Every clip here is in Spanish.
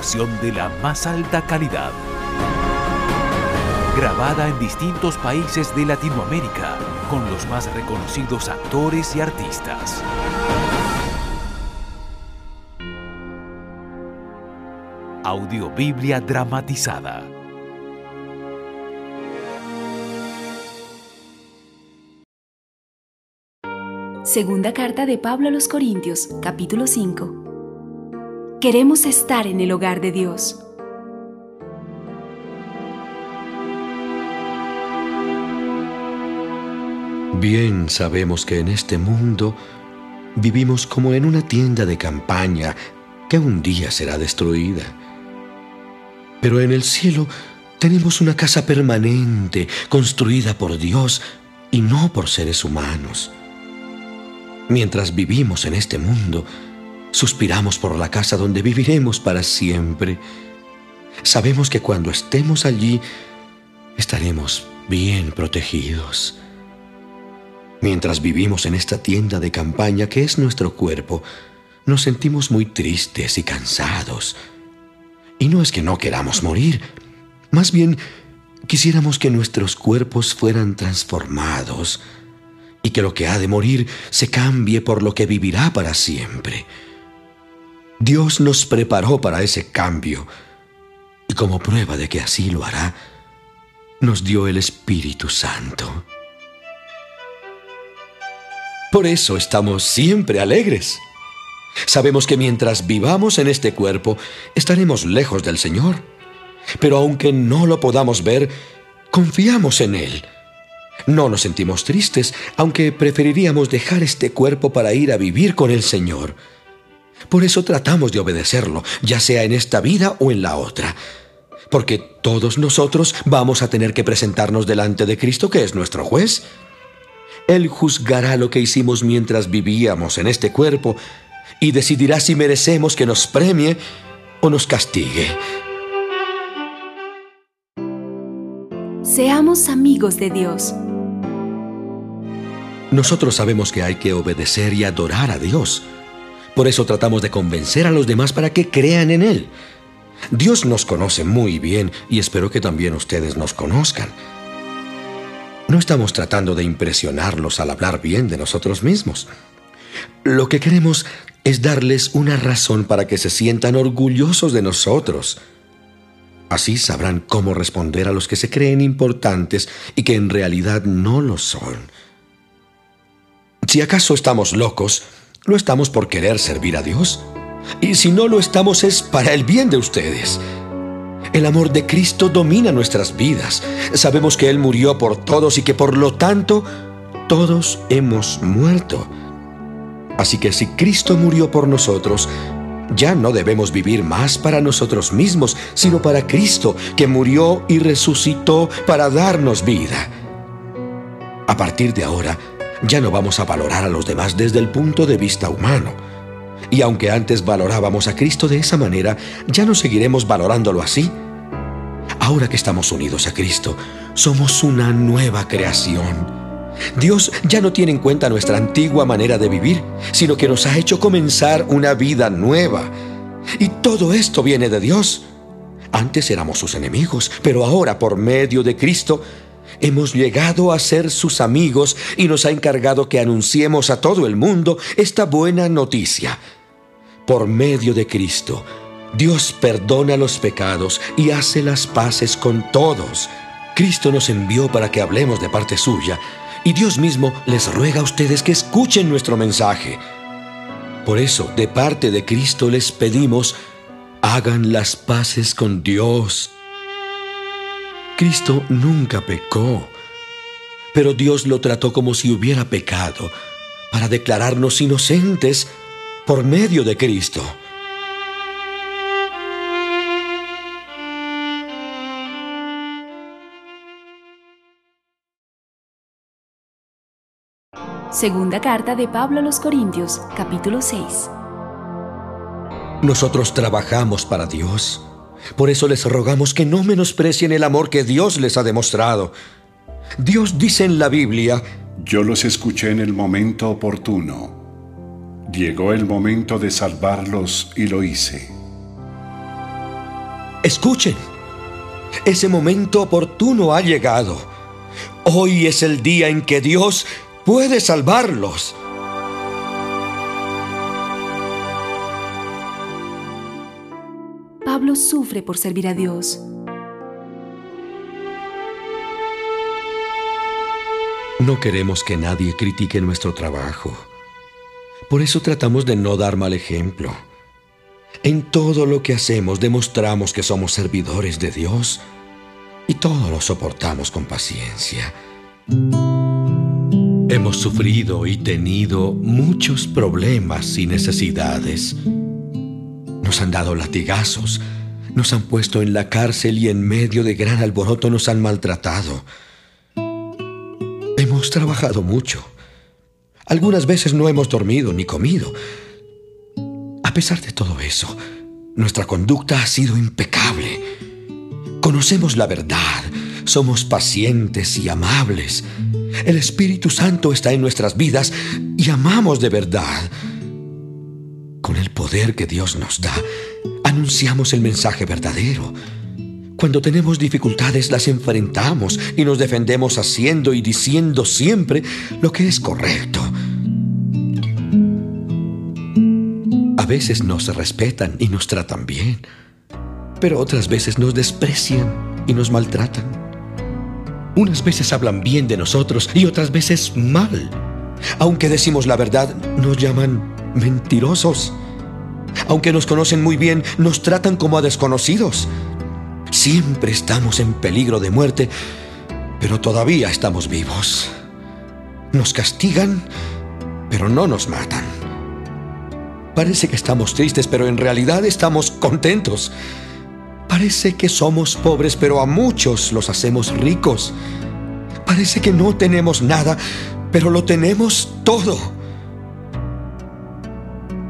De la más alta calidad. Grabada en distintos países de Latinoamérica con los más reconocidos actores y artistas. Audiobiblia dramatizada. Segunda carta de Pablo a los Corintios, capítulo 5. Queremos estar en el hogar de Dios. Bien sabemos que en este mundo vivimos como en una tienda de campaña que un día será destruida. Pero en el cielo tenemos una casa permanente construida por Dios y no por seres humanos. Mientras vivimos en este mundo, Suspiramos por la casa donde viviremos para siempre. Sabemos que cuando estemos allí estaremos bien protegidos. Mientras vivimos en esta tienda de campaña que es nuestro cuerpo, nos sentimos muy tristes y cansados. Y no es que no queramos morir, más bien quisiéramos que nuestros cuerpos fueran transformados y que lo que ha de morir se cambie por lo que vivirá para siempre. Dios nos preparó para ese cambio y como prueba de que así lo hará, nos dio el Espíritu Santo. Por eso estamos siempre alegres. Sabemos que mientras vivamos en este cuerpo, estaremos lejos del Señor. Pero aunque no lo podamos ver, confiamos en Él. No nos sentimos tristes, aunque preferiríamos dejar este cuerpo para ir a vivir con el Señor. Por eso tratamos de obedecerlo, ya sea en esta vida o en la otra. Porque todos nosotros vamos a tener que presentarnos delante de Cristo, que es nuestro juez. Él juzgará lo que hicimos mientras vivíamos en este cuerpo y decidirá si merecemos que nos premie o nos castigue. Seamos amigos de Dios. Nosotros sabemos que hay que obedecer y adorar a Dios. Por eso tratamos de convencer a los demás para que crean en Él. Dios nos conoce muy bien y espero que también ustedes nos conozcan. No estamos tratando de impresionarlos al hablar bien de nosotros mismos. Lo que queremos es darles una razón para que se sientan orgullosos de nosotros. Así sabrán cómo responder a los que se creen importantes y que en realidad no lo son. Si acaso estamos locos, lo estamos por querer servir a Dios. Y si no lo estamos es para el bien de ustedes. El amor de Cristo domina nuestras vidas. Sabemos que Él murió por todos y que por lo tanto todos hemos muerto. Así que si Cristo murió por nosotros, ya no debemos vivir más para nosotros mismos, sino para Cristo, que murió y resucitó para darnos vida. A partir de ahora, ya no vamos a valorar a los demás desde el punto de vista humano. Y aunque antes valorábamos a Cristo de esa manera, ya no seguiremos valorándolo así. Ahora que estamos unidos a Cristo, somos una nueva creación. Dios ya no tiene en cuenta nuestra antigua manera de vivir, sino que nos ha hecho comenzar una vida nueva. Y todo esto viene de Dios. Antes éramos sus enemigos, pero ahora por medio de Cristo hemos llegado a ser sus amigos y nos ha encargado que anunciemos a todo el mundo esta buena noticia. Por medio de Cristo, Dios perdona los pecados y hace las paces con todos. Cristo nos envió para que hablemos de parte suya y Dios mismo les ruega a ustedes que escuchen nuestro mensaje. Por eso, de parte de Cristo les pedimos, hagan las paces con Dios. Cristo nunca pecó, pero Dios lo trató como si hubiera pecado para declararnos inocentes por medio de Cristo. Segunda carta de Pablo a los Corintios, capítulo 6. Nosotros trabajamos para Dios. Por eso les rogamos que no menosprecien el amor que Dios les ha demostrado. Dios dice en la Biblia, Yo los escuché en el momento oportuno. Llegó el momento de salvarlos y lo hice. Escuchen, ese momento oportuno ha llegado. Hoy es el día en que Dios puede salvarlos. Sufre por servir a Dios. No queremos que nadie critique nuestro trabajo. Por eso tratamos de no dar mal ejemplo. En todo lo que hacemos demostramos que somos servidores de Dios y todo lo soportamos con paciencia. Hemos sufrido y tenido muchos problemas y necesidades. Nos han dado latigazos, nos han puesto en la cárcel y en medio de gran alboroto nos han maltratado. Hemos trabajado mucho. Algunas veces no hemos dormido ni comido. A pesar de todo eso, nuestra conducta ha sido impecable. Conocemos la verdad, somos pacientes y amables. El Espíritu Santo está en nuestras vidas y amamos de verdad. Con el poder que Dios nos da, anunciamos el mensaje verdadero. Cuando tenemos dificultades las enfrentamos y nos defendemos haciendo y diciendo siempre lo que es correcto. A veces nos respetan y nos tratan bien, pero otras veces nos desprecian y nos maltratan. Unas veces hablan bien de nosotros y otras veces mal. Aunque decimos la verdad, nos llaman mentirosos. Aunque nos conocen muy bien, nos tratan como a desconocidos. Siempre estamos en peligro de muerte, pero todavía estamos vivos. Nos castigan, pero no nos matan. Parece que estamos tristes, pero en realidad estamos contentos. Parece que somos pobres, pero a muchos los hacemos ricos. Parece que no tenemos nada, pero lo tenemos todo.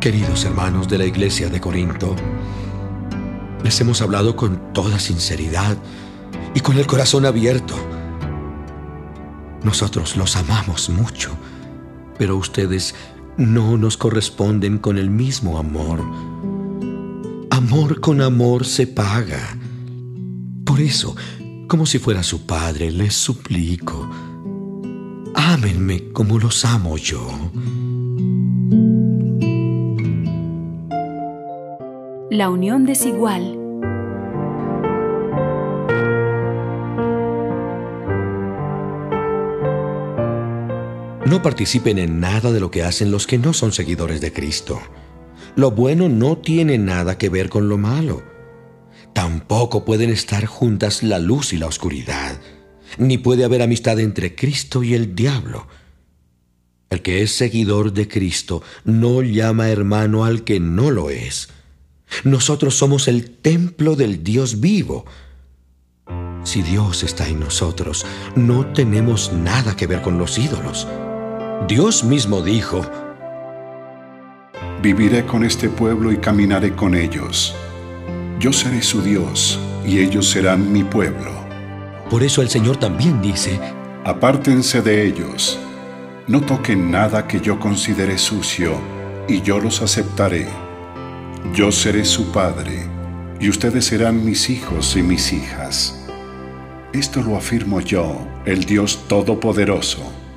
Queridos hermanos de la iglesia de Corinto, les hemos hablado con toda sinceridad y con el corazón abierto. Nosotros los amamos mucho, pero ustedes no nos corresponden con el mismo amor. Amor con amor se paga. Por eso, como si fuera su padre, les suplico, ámenme como los amo yo. La unión desigual. No participen en nada de lo que hacen los que no son seguidores de Cristo. Lo bueno no tiene nada que ver con lo malo. Tampoco pueden estar juntas la luz y la oscuridad, ni puede haber amistad entre Cristo y el diablo. El que es seguidor de Cristo no llama hermano al que no lo es. Nosotros somos el templo del Dios vivo. Si Dios está en nosotros, no tenemos nada que ver con los ídolos. Dios mismo dijo, Viviré con este pueblo y caminaré con ellos. Yo seré su Dios y ellos serán mi pueblo. Por eso el Señor también dice, Apártense de ellos. No toquen nada que yo considere sucio y yo los aceptaré. Yo seré su padre y ustedes serán mis hijos y mis hijas. Esto lo afirmo yo, el Dios Todopoderoso